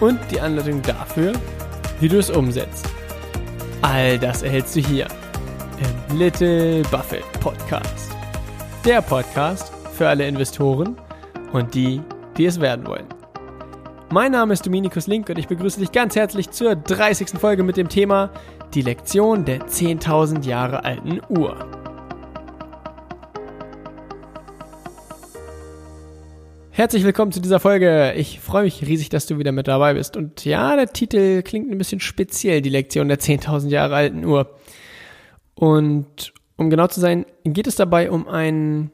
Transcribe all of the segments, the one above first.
Und die Anleitung dafür, wie du es umsetzt. All das erhältst du hier im Little Buffett Podcast. Der Podcast für alle Investoren und die, die es werden wollen. Mein Name ist Dominikus Link und ich begrüße dich ganz herzlich zur 30. Folge mit dem Thema Die Lektion der 10.000 Jahre alten Uhr. Herzlich willkommen zu dieser Folge. Ich freue mich riesig, dass du wieder mit dabei bist. Und ja, der Titel klingt ein bisschen speziell, die Lektion der 10.000 Jahre alten Uhr. Und um genau zu sein, geht es dabei um ein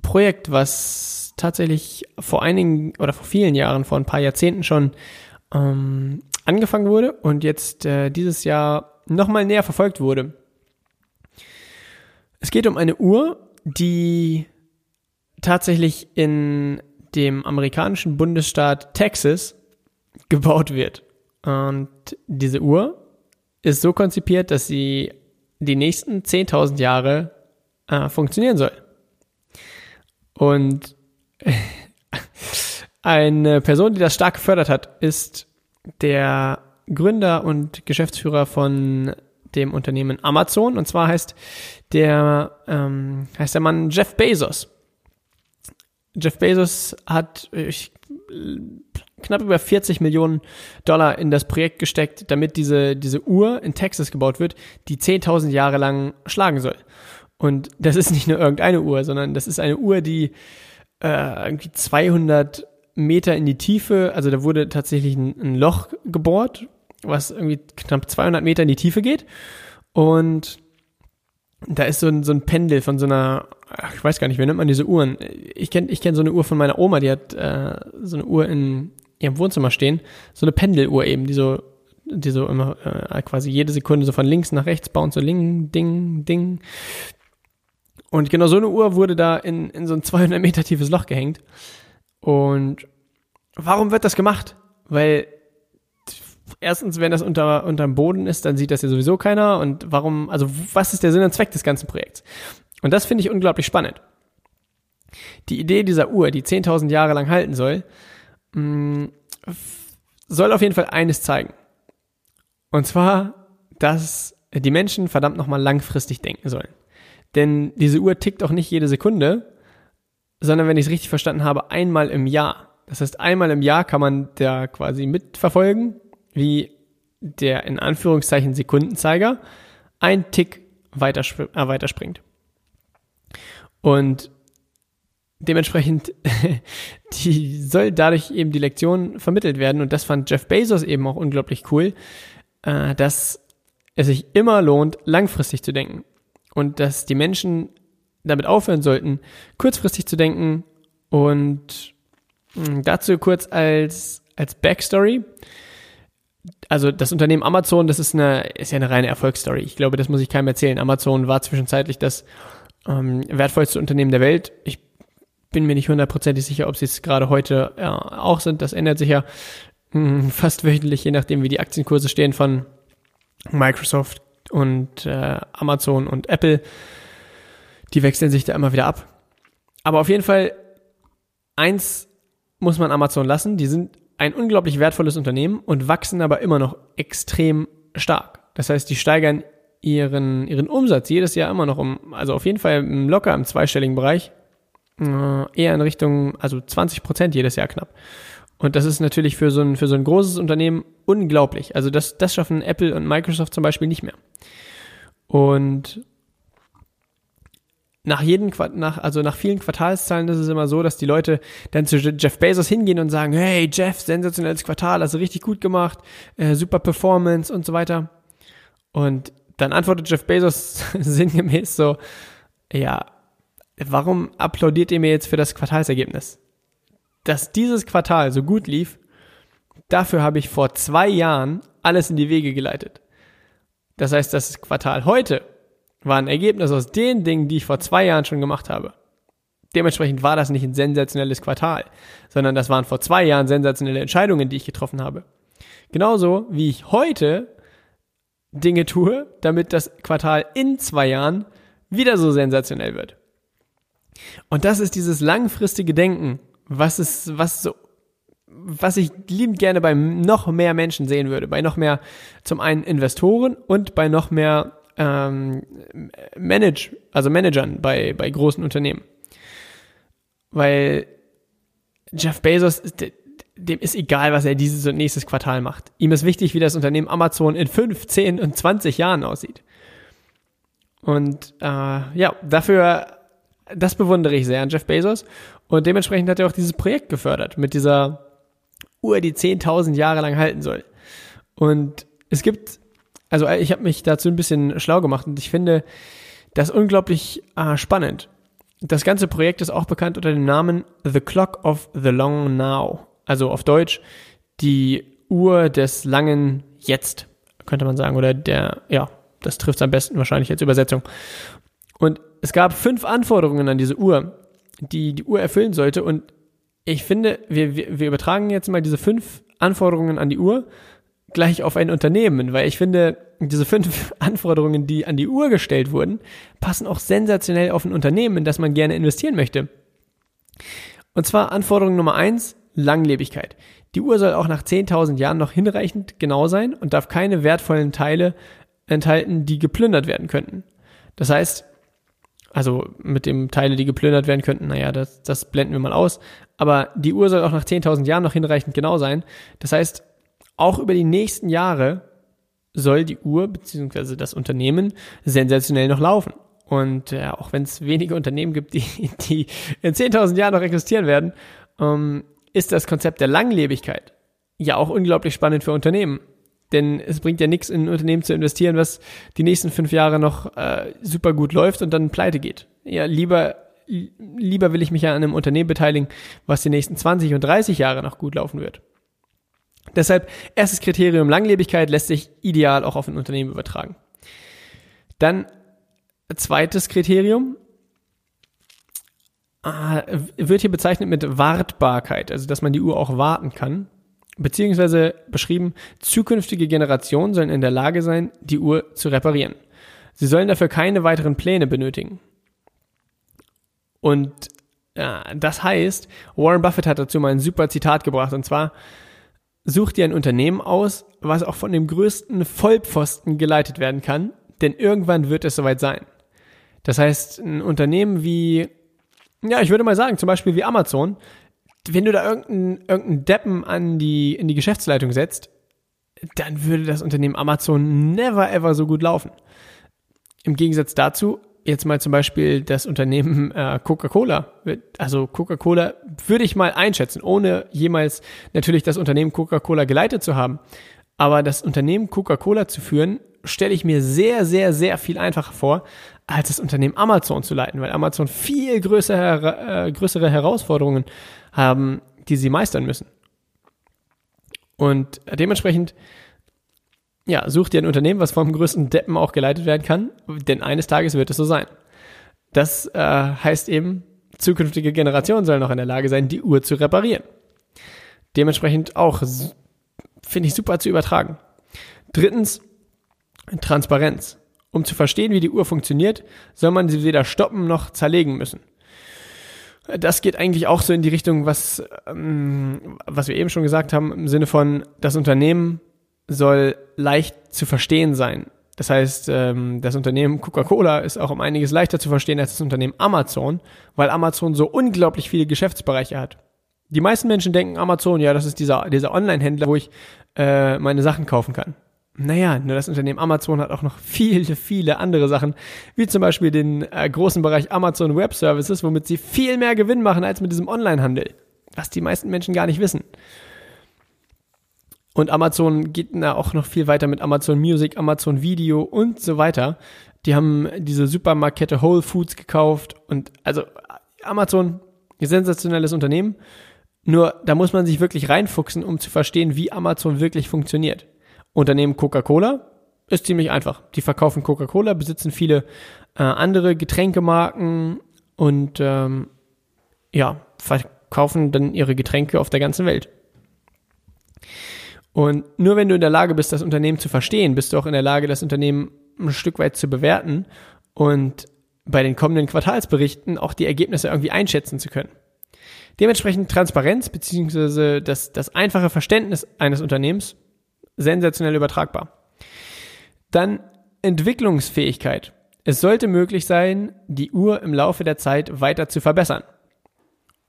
Projekt, was tatsächlich vor einigen oder vor vielen Jahren, vor ein paar Jahrzehnten schon ähm, angefangen wurde und jetzt äh, dieses Jahr nochmal näher verfolgt wurde. Es geht um eine Uhr, die tatsächlich in dem amerikanischen Bundesstaat Texas gebaut wird. Und diese Uhr ist so konzipiert, dass sie die nächsten 10.000 Jahre äh, funktionieren soll. Und eine Person, die das stark gefördert hat, ist der Gründer und Geschäftsführer von dem Unternehmen Amazon. Und zwar heißt der, ähm, heißt der Mann Jeff Bezos. Jeff Bezos hat ich, knapp über 40 Millionen Dollar in das Projekt gesteckt, damit diese, diese Uhr in Texas gebaut wird, die 10.000 Jahre lang schlagen soll. Und das ist nicht nur irgendeine Uhr, sondern das ist eine Uhr, die äh, irgendwie 200 Meter in die Tiefe, also da wurde tatsächlich ein, ein Loch gebohrt, was irgendwie knapp 200 Meter in die Tiefe geht. Und da ist so ein, so ein Pendel von so einer, ich weiß gar nicht, wie nennt man diese Uhren? Ich kenne ich kenn so eine Uhr von meiner Oma, die hat äh, so eine Uhr in ihrem Wohnzimmer stehen. So eine Pendeluhr eben, die so, die so immer äh, quasi jede Sekunde so von links nach rechts bauen, so ling, ding, ding. Und genau so eine Uhr wurde da in, in so ein 200 Meter tiefes Loch gehängt. Und warum wird das gemacht? Weil erstens, wenn das unter, unterm Boden ist, dann sieht das ja sowieso keiner. Und warum, also was ist der Sinn und Zweck des ganzen Projekts? Und das finde ich unglaublich spannend. Die Idee dieser Uhr, die 10.000 Jahre lang halten soll, mm, soll auf jeden Fall eines zeigen. Und zwar, dass die Menschen verdammt nochmal langfristig denken sollen. Denn diese Uhr tickt auch nicht jede Sekunde, sondern wenn ich es richtig verstanden habe, einmal im Jahr. Das heißt, einmal im Jahr kann man da quasi mitverfolgen, wie der in Anführungszeichen Sekundenzeiger ein Tick weiterspr äh, weiterspringt. Und dementsprechend, die soll dadurch eben die Lektion vermittelt werden. Und das fand Jeff Bezos eben auch unglaublich cool, äh, dass es sich immer lohnt, langfristig zu denken und dass die Menschen damit aufhören sollten, kurzfristig zu denken und hm, dazu kurz als, als Backstory. Also das Unternehmen Amazon, das ist eine, ist ja eine reine Erfolgsstory. Ich glaube, das muss ich keinem erzählen. Amazon war zwischenzeitlich das ähm, wertvollste Unternehmen der Welt. Ich bin mir nicht hundertprozentig sicher, ob sie es gerade heute äh, auch sind. Das ändert sich ja mh, hm, fast wöchentlich, je nachdem, wie die Aktienkurse stehen von Microsoft, und äh, Amazon und Apple, die wechseln sich da immer wieder ab. Aber auf jeden Fall, eins muss man Amazon lassen, die sind ein unglaublich wertvolles Unternehmen und wachsen aber immer noch extrem stark. Das heißt, die steigern ihren, ihren Umsatz jedes Jahr immer noch um, also auf jeden Fall locker im zweistelligen Bereich, äh, eher in Richtung, also 20 Prozent jedes Jahr knapp. Und das ist natürlich für so ein, für so ein großes Unternehmen unglaublich. Also das, das schaffen Apple und Microsoft zum Beispiel nicht mehr. Und nach jedem nach, also nach vielen Quartalszahlen ist es immer so, dass die Leute dann zu Jeff Bezos hingehen und sagen, hey Jeff, sensationelles Quartal, hast du richtig gut gemacht, äh, super Performance und so weiter. Und dann antwortet Jeff Bezos sinngemäß so, ja, warum applaudiert ihr mir jetzt für das Quartalsergebnis? dass dieses Quartal so gut lief, Dafür habe ich vor zwei Jahren alles in die Wege geleitet. Das heißt, das Quartal heute war ein Ergebnis aus den Dingen, die ich vor zwei Jahren schon gemacht habe. Dementsprechend war das nicht ein sensationelles Quartal, sondern das waren vor zwei Jahren sensationelle Entscheidungen, die ich getroffen habe. Genauso wie ich heute Dinge tue, damit das Quartal in zwei Jahren wieder so sensationell wird. Und das ist dieses langfristige Denken, was ist, was so, was ich liebend gerne bei noch mehr Menschen sehen würde, bei noch mehr zum einen Investoren und bei noch mehr ähm, Manage, also Managern bei, bei großen Unternehmen. Weil Jeff Bezos, dem ist egal, was er dieses und nächstes Quartal macht. Ihm ist wichtig, wie das Unternehmen Amazon in 5, 10 und 20 Jahren aussieht. Und äh, ja, dafür, das bewundere ich sehr an Jeff Bezos. Und dementsprechend hat er auch dieses Projekt gefördert mit dieser Uhr, die 10.000 Jahre lang halten soll. Und es gibt, also ich habe mich dazu ein bisschen schlau gemacht und ich finde das unglaublich äh, spannend. Das ganze Projekt ist auch bekannt unter dem Namen The Clock of the Long Now. Also auf Deutsch die Uhr des langen Jetzt, könnte man sagen. Oder der, ja, das trifft es am besten wahrscheinlich als Übersetzung. Und es gab fünf Anforderungen an diese Uhr, die die Uhr erfüllen sollte. Und ich finde, wir, wir, wir übertragen jetzt mal diese fünf Anforderungen an die Uhr gleich auf ein Unternehmen, weil ich finde, diese fünf Anforderungen, die an die Uhr gestellt wurden, passen auch sensationell auf ein Unternehmen, in das man gerne investieren möchte. Und zwar Anforderung Nummer eins, Langlebigkeit. Die Uhr soll auch nach 10.000 Jahren noch hinreichend genau sein und darf keine wertvollen Teile enthalten, die geplündert werden könnten. Das heißt, also mit dem Teile, die geplündert werden könnten, naja, das, das blenden wir mal aus. Aber die Uhr soll auch nach 10.000 Jahren noch hinreichend genau sein. Das heißt, auch über die nächsten Jahre soll die Uhr bzw. das Unternehmen sensationell noch laufen. Und ja, auch wenn es wenige Unternehmen gibt, die, die in 10.000 Jahren noch existieren werden, ähm, ist das Konzept der Langlebigkeit ja auch unglaublich spannend für Unternehmen. Denn es bringt ja nichts, in ein Unternehmen zu investieren, was die nächsten fünf Jahre noch äh, super gut läuft und dann pleite geht. Ja, lieber, lieber will ich mich ja an einem Unternehmen beteiligen, was die nächsten 20 und 30 Jahre noch gut laufen wird. Deshalb, erstes Kriterium Langlebigkeit lässt sich ideal auch auf ein Unternehmen übertragen. Dann zweites Kriterium äh, wird hier bezeichnet mit Wartbarkeit, also dass man die Uhr auch warten kann beziehungsweise beschrieben, zukünftige Generationen sollen in der Lage sein, die Uhr zu reparieren. Sie sollen dafür keine weiteren Pläne benötigen. Und ja, das heißt, Warren Buffett hat dazu mal ein super Zitat gebracht, und zwar, such dir ein Unternehmen aus, was auch von dem größten Vollpfosten geleitet werden kann, denn irgendwann wird es soweit sein. Das heißt, ein Unternehmen wie, ja, ich würde mal sagen, zum Beispiel wie Amazon, wenn du da irgendeinen, irgendeinen Deppen an die, in die Geschäftsleitung setzt, dann würde das Unternehmen Amazon never ever so gut laufen. Im Gegensatz dazu, jetzt mal zum Beispiel das Unternehmen äh, Coca-Cola. Also Coca-Cola würde ich mal einschätzen, ohne jemals natürlich das Unternehmen Coca-Cola geleitet zu haben. Aber das Unternehmen Coca-Cola zu führen, stelle ich mir sehr, sehr, sehr viel einfacher vor, als das Unternehmen Amazon zu leiten, weil Amazon viel größere, äh, größere Herausforderungen haben, die sie meistern müssen. Und dementsprechend, ja, such dir ein Unternehmen, was vom größten Deppen auch geleitet werden kann, denn eines Tages wird es so sein. Das äh, heißt eben, zukünftige Generationen sollen noch in der Lage sein, die Uhr zu reparieren. Dementsprechend auch, finde ich super zu übertragen. Drittens, Transparenz. Um zu verstehen, wie die Uhr funktioniert, soll man sie weder stoppen noch zerlegen müssen. Das geht eigentlich auch so in die Richtung, was, ähm, was wir eben schon gesagt haben, im Sinne von, das Unternehmen soll leicht zu verstehen sein. Das heißt, ähm, das Unternehmen Coca-Cola ist auch um einiges leichter zu verstehen als das Unternehmen Amazon, weil Amazon so unglaublich viele Geschäftsbereiche hat. Die meisten Menschen denken Amazon, ja, das ist dieser, dieser Online-Händler, wo ich äh, meine Sachen kaufen kann. Naja, nur das Unternehmen Amazon hat auch noch viele, viele andere Sachen, wie zum Beispiel den äh, großen Bereich Amazon Web Services, womit sie viel mehr Gewinn machen als mit diesem Online-Handel, was die meisten Menschen gar nicht wissen. Und Amazon geht da auch noch viel weiter mit Amazon Music, Amazon Video und so weiter. Die haben diese Supermarktkette Whole Foods gekauft und also Amazon, ein sensationelles Unternehmen Nur da muss man sich wirklich reinfuchsen, um zu verstehen, wie Amazon wirklich funktioniert. Unternehmen Coca-Cola ist ziemlich einfach. Die verkaufen Coca-Cola, besitzen viele äh, andere Getränkemarken und ähm, ja, verkaufen dann ihre Getränke auf der ganzen Welt. Und nur wenn du in der Lage bist, das Unternehmen zu verstehen, bist du auch in der Lage, das Unternehmen ein Stück weit zu bewerten und bei den kommenden Quartalsberichten auch die Ergebnisse irgendwie einschätzen zu können. Dementsprechend Transparenz beziehungsweise das, das einfache Verständnis eines Unternehmens sensationell übertragbar. Dann Entwicklungsfähigkeit. Es sollte möglich sein, die Uhr im Laufe der Zeit weiter zu verbessern.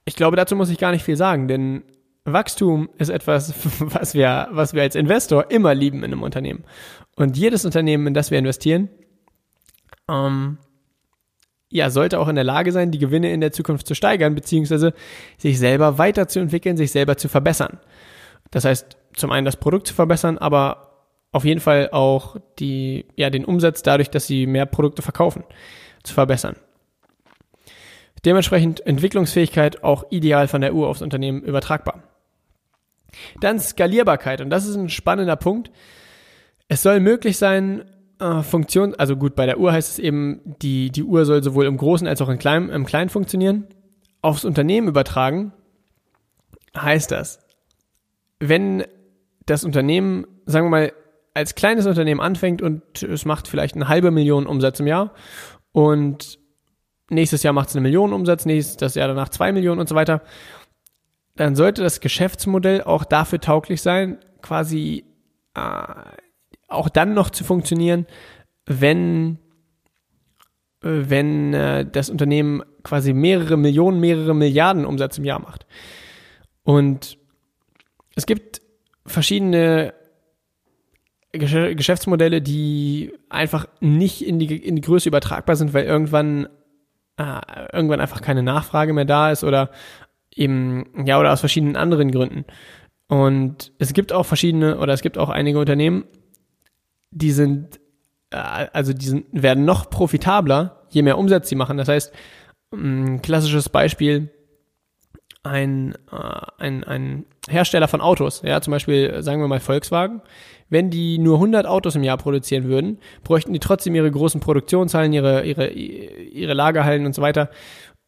Ich glaube, dazu muss ich gar nicht viel sagen, denn Wachstum ist etwas, was wir, was wir als Investor immer lieben in einem Unternehmen. Und jedes Unternehmen, in das wir investieren, ähm, ja, sollte auch in der Lage sein, die Gewinne in der Zukunft zu steigern, beziehungsweise sich selber weiterzuentwickeln, sich selber zu verbessern. Das heißt, zum einen das Produkt zu verbessern, aber auf jeden Fall auch die, ja, den Umsatz dadurch, dass sie mehr Produkte verkaufen, zu verbessern. Dementsprechend Entwicklungsfähigkeit auch ideal von der Uhr aufs Unternehmen übertragbar. Dann Skalierbarkeit und das ist ein spannender Punkt. Es soll möglich sein, äh, Funktion, also gut, bei der Uhr heißt es eben, die, die Uhr soll sowohl im Großen als auch im Kleinen, im Kleinen funktionieren. Aufs Unternehmen übertragen heißt das, wenn das Unternehmen, sagen wir mal, als kleines Unternehmen anfängt und es macht vielleicht eine halbe Million Umsatz im Jahr und nächstes Jahr macht es eine Million Umsatz, nächstes Jahr danach zwei Millionen und so weiter, dann sollte das Geschäftsmodell auch dafür tauglich sein, quasi äh, auch dann noch zu funktionieren, wenn wenn äh, das Unternehmen quasi mehrere Millionen, mehrere Milliarden Umsatz im Jahr macht. Und es gibt verschiedene Geschäftsmodelle, die einfach nicht in die, in die Größe übertragbar sind, weil irgendwann, äh, irgendwann einfach keine Nachfrage mehr da ist oder eben, ja, oder aus verschiedenen anderen Gründen. Und es gibt auch verschiedene, oder es gibt auch einige Unternehmen, die sind, äh, also die sind, werden noch profitabler, je mehr Umsatz sie machen. Das heißt, ein klassisches Beispiel, ein, äh, ein, ein Hersteller von Autos, ja, zum Beispiel sagen wir mal Volkswagen, wenn die nur 100 Autos im Jahr produzieren würden, bräuchten die trotzdem ihre großen Produktionshallen, ihre, ihre, ihre Lagerhallen und so weiter.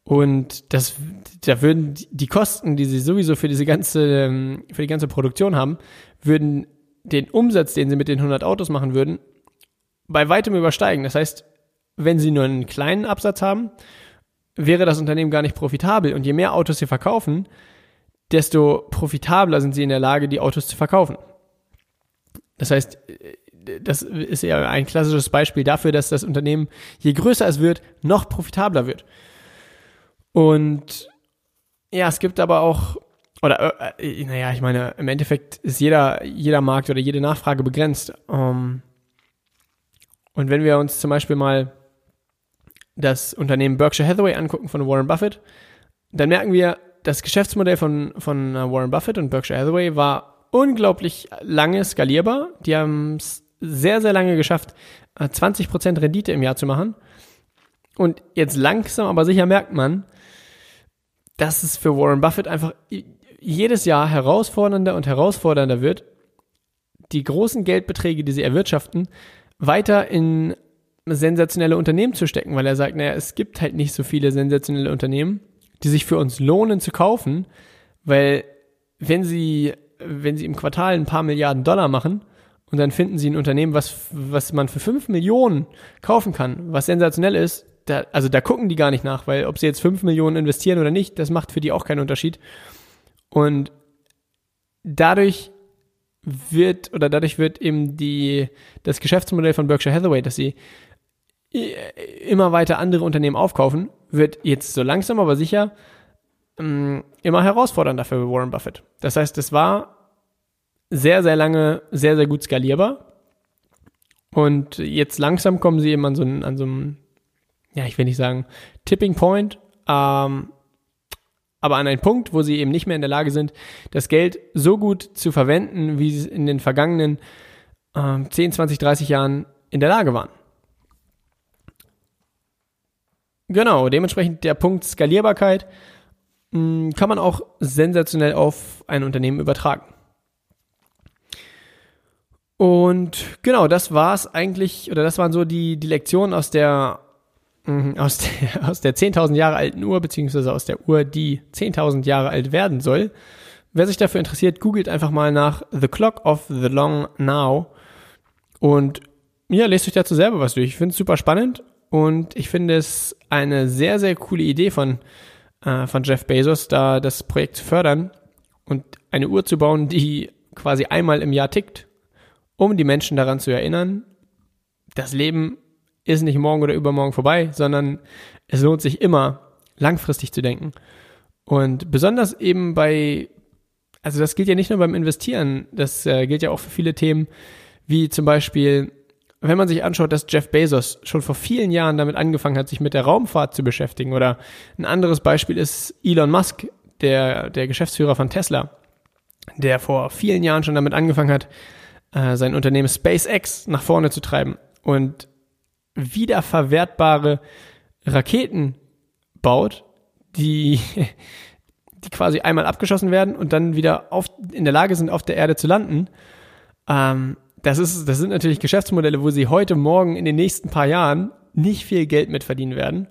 Und das, da würden die Kosten, die sie sowieso für diese ganze, ähm, für die ganze Produktion haben, würden den Umsatz, den sie mit den 100 Autos machen würden, bei weitem übersteigen. Das heißt, wenn sie nur einen kleinen Absatz haben, wäre das Unternehmen gar nicht profitabel. Und je mehr Autos sie verkaufen, desto profitabler sind sie in der Lage, die Autos zu verkaufen. Das heißt, das ist ja ein klassisches Beispiel dafür, dass das Unternehmen, je größer es wird, noch profitabler wird. Und ja, es gibt aber auch, oder äh, naja, ich meine, im Endeffekt ist jeder, jeder Markt oder jede Nachfrage begrenzt. Um, und wenn wir uns zum Beispiel mal das Unternehmen Berkshire Hathaway angucken von Warren Buffett, dann merken wir, das Geschäftsmodell von, von äh, Warren Buffett und Berkshire Hathaway war unglaublich lange skalierbar. Die haben es sehr, sehr lange geschafft, 20% äh, Rendite im Jahr zu machen. Und jetzt langsam, aber sicher merkt man, dass es für Warren Buffett einfach jedes Jahr herausfordernder und herausfordernder wird, die großen Geldbeträge, die sie erwirtschaften, weiter in sensationelle Unternehmen zu stecken, weil er sagt, naja, es gibt halt nicht so viele sensationelle Unternehmen die sich für uns lohnen zu kaufen, weil wenn sie, wenn sie im Quartal ein paar Milliarden Dollar machen und dann finden sie ein Unternehmen, was, was man für fünf Millionen kaufen kann, was sensationell ist, da, also da gucken die gar nicht nach, weil ob sie jetzt fünf Millionen investieren oder nicht, das macht für die auch keinen Unterschied. Und dadurch wird oder dadurch wird eben die das Geschäftsmodell von Berkshire Hathaway, dass sie immer weiter andere Unternehmen aufkaufen, wird jetzt so langsam aber sicher ähm, immer herausfordernder für Warren Buffett. Das heißt, es war sehr, sehr lange sehr, sehr gut skalierbar. Und jetzt langsam kommen sie eben an so, einen, an so einem, ja, ich will nicht sagen Tipping Point, ähm, aber an einen Punkt, wo sie eben nicht mehr in der Lage sind, das Geld so gut zu verwenden, wie sie in den vergangenen ähm, 10, 20, 30 Jahren in der Lage waren. Genau, dementsprechend der Punkt Skalierbarkeit hm, kann man auch sensationell auf ein Unternehmen übertragen. Und genau, das war es eigentlich, oder das waren so die, die Lektionen aus der, aus der, aus der 10.000 Jahre alten Uhr, beziehungsweise aus der Uhr, die 10.000 Jahre alt werden soll. Wer sich dafür interessiert, googelt einfach mal nach The Clock of the Long Now und ja, lest euch dazu selber was durch. Ich finde es super spannend und ich finde es eine sehr, sehr coole Idee von, äh, von Jeff Bezos, da das Projekt zu fördern und eine Uhr zu bauen, die quasi einmal im Jahr tickt, um die Menschen daran zu erinnern, das Leben ist nicht morgen oder übermorgen vorbei, sondern es lohnt sich immer, langfristig zu denken. Und besonders eben bei also das gilt ja nicht nur beim Investieren, das äh, gilt ja auch für viele Themen, wie zum Beispiel, wenn man sich anschaut, dass Jeff Bezos schon vor vielen Jahren damit angefangen hat, sich mit der Raumfahrt zu beschäftigen. Oder ein anderes Beispiel ist Elon Musk, der, der Geschäftsführer von Tesla, der vor vielen Jahren schon damit angefangen hat, äh, sein Unternehmen SpaceX nach vorne zu treiben und wiederverwertbare Raketen baut, die die quasi einmal abgeschossen werden und dann wieder auf, in der Lage sind, auf der Erde zu landen. Ähm, das, ist, das sind natürlich Geschäftsmodelle, wo sie heute, morgen, in den nächsten paar Jahren nicht viel Geld mit verdienen werden.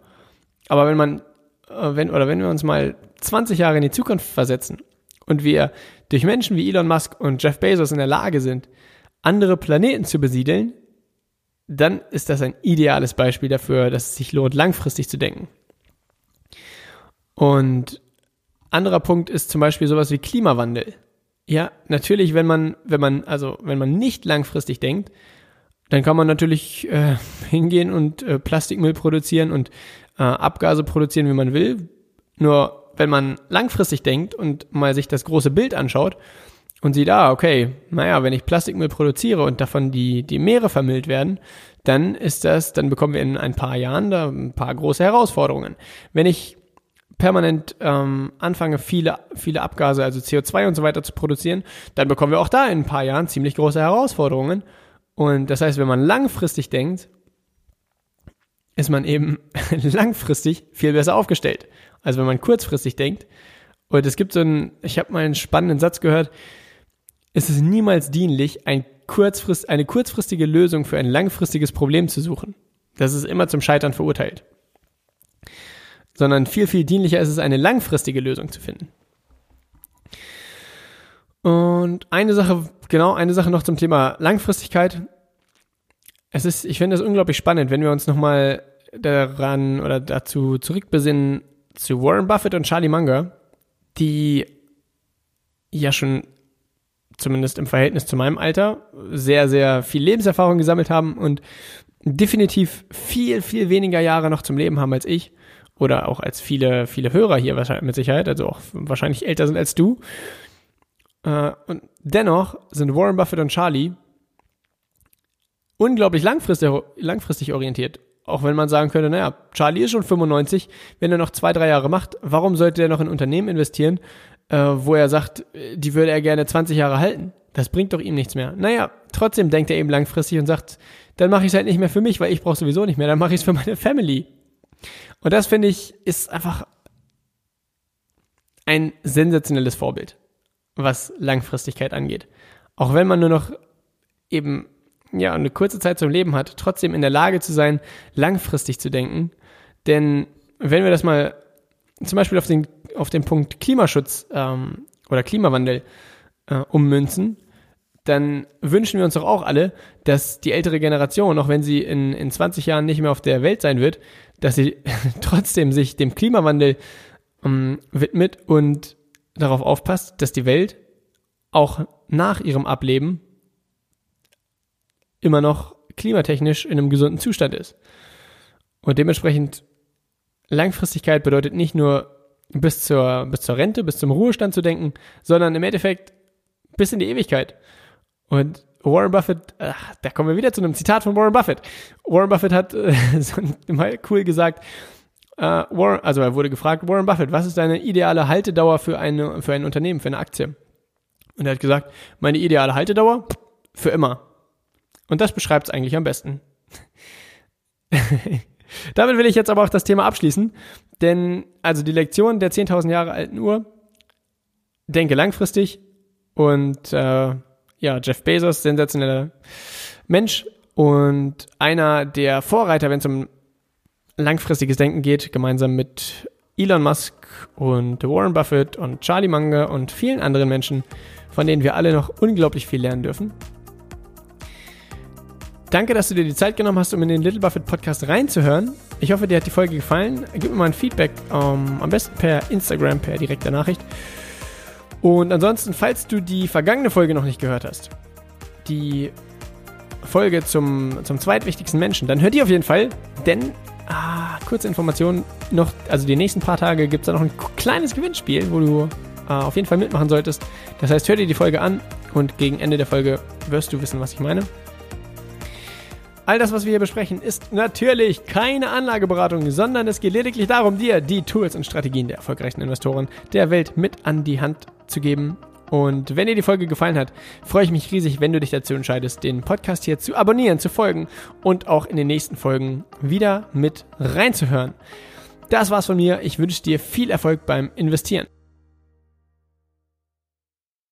Aber wenn man, äh, wenn, oder wenn wir uns mal 20 Jahre in die Zukunft versetzen und wir durch Menschen wie Elon Musk und Jeff Bezos in der Lage sind, andere Planeten zu besiedeln, dann ist das ein ideales Beispiel dafür, dass es sich lohnt, langfristig zu denken. Und anderer Punkt ist zum Beispiel sowas wie Klimawandel. Ja, natürlich, wenn man, wenn man, also wenn man nicht langfristig denkt, dann kann man natürlich äh, hingehen und äh, Plastikmüll produzieren und äh, Abgase produzieren, wie man will. Nur wenn man langfristig denkt und mal sich das große Bild anschaut und sieht, ah, okay, naja, wenn ich Plastikmüll produziere und davon die, die Meere vermüllt werden, dann ist das, dann bekommen wir in ein paar Jahren da ein paar große Herausforderungen. Wenn ich permanent ähm, anfange, viele, viele Abgase, also CO2 und so weiter zu produzieren, dann bekommen wir auch da in ein paar Jahren ziemlich große Herausforderungen. Und das heißt, wenn man langfristig denkt, ist man eben langfristig viel besser aufgestellt, als wenn man kurzfristig denkt. Und es gibt so einen, ich habe mal einen spannenden Satz gehört, es ist niemals dienlich, ein kurzfrist, eine kurzfristige Lösung für ein langfristiges Problem zu suchen. Das ist immer zum Scheitern verurteilt sondern viel, viel dienlicher ist es, eine langfristige Lösung zu finden. Und eine Sache, genau, eine Sache noch zum Thema Langfristigkeit. Es ist, ich finde es unglaublich spannend, wenn wir uns nochmal daran oder dazu zurückbesinnen zu Warren Buffett und Charlie Munger, die ja schon zumindest im Verhältnis zu meinem Alter sehr, sehr viel Lebenserfahrung gesammelt haben und definitiv viel, viel weniger Jahre noch zum Leben haben als ich oder auch als viele, viele Hörer hier wahrscheinlich mit Sicherheit, also auch wahrscheinlich älter sind als du. Äh, und dennoch sind Warren Buffett und Charlie unglaublich langfristig, langfristig orientiert. Auch wenn man sagen könnte, naja, Charlie ist schon 95, wenn er noch zwei, drei Jahre macht, warum sollte er noch in Unternehmen investieren, äh, wo er sagt, die würde er gerne 20 Jahre halten? Das bringt doch ihm nichts mehr. Naja, trotzdem denkt er eben langfristig und sagt, dann mache ich es halt nicht mehr für mich, weil ich brauche sowieso nicht mehr, dann mache ich es für meine Family. Und das finde ich ist einfach ein sensationelles Vorbild, was Langfristigkeit angeht. Auch wenn man nur noch eben ja eine kurze Zeit zum Leben hat, trotzdem in der Lage zu sein, langfristig zu denken. Denn wenn wir das mal zum Beispiel auf den, auf den Punkt Klimaschutz ähm, oder Klimawandel äh, ummünzen, dann wünschen wir uns doch auch alle, dass die ältere Generation, auch wenn sie in, in 20 Jahren nicht mehr auf der Welt sein wird, dass sie trotzdem sich dem Klimawandel ähm, widmet und darauf aufpasst, dass die Welt auch nach ihrem Ableben immer noch klimatechnisch in einem gesunden Zustand ist. Und dementsprechend Langfristigkeit bedeutet nicht nur bis zur, bis zur Rente, bis zum Ruhestand zu denken, sondern im Endeffekt bis in die Ewigkeit. Und Warren Buffett, ach, da kommen wir wieder zu einem Zitat von Warren Buffett. Warren Buffett hat äh, so mal cool gesagt, äh, Warren, also er wurde gefragt, Warren Buffett, was ist deine ideale Haltedauer für, eine, für ein Unternehmen, für eine Aktie? Und er hat gesagt, meine ideale Haltedauer für immer. Und das beschreibt es eigentlich am besten. Damit will ich jetzt aber auch das Thema abschließen, Denn, also die Lektion der 10.000 Jahre alten Uhr, denke langfristig und äh, ja, Jeff Bezos, sensationeller Mensch und einer der Vorreiter, wenn es um langfristiges Denken geht, gemeinsam mit Elon Musk und Warren Buffett und Charlie Munger und vielen anderen Menschen, von denen wir alle noch unglaublich viel lernen dürfen. Danke, dass du dir die Zeit genommen hast, um in den Little Buffett Podcast reinzuhören. Ich hoffe, dir hat die Folge gefallen. Gib mir mal ein Feedback, ähm, am besten per Instagram, per direkter Nachricht. Und ansonsten, falls du die vergangene Folge noch nicht gehört hast, die Folge zum, zum zweitwichtigsten Menschen, dann hör die auf jeden Fall, denn Ah, kurze Information noch, also die nächsten paar Tage gibt es da noch ein kleines Gewinnspiel, wo du äh, auf jeden Fall mitmachen solltest. Das heißt, hör dir die Folge an und gegen Ende der Folge wirst du wissen, was ich meine. All das, was wir hier besprechen, ist natürlich keine Anlageberatung, sondern es geht lediglich darum, dir die Tools und Strategien der erfolgreichsten Investoren der Welt mit an die Hand zu geben, und wenn dir die Folge gefallen hat, freue ich mich riesig, wenn du dich dazu entscheidest, den Podcast hier zu abonnieren, zu folgen und auch in den nächsten Folgen wieder mit reinzuhören. Das war's von mir. Ich wünsche dir viel Erfolg beim Investieren.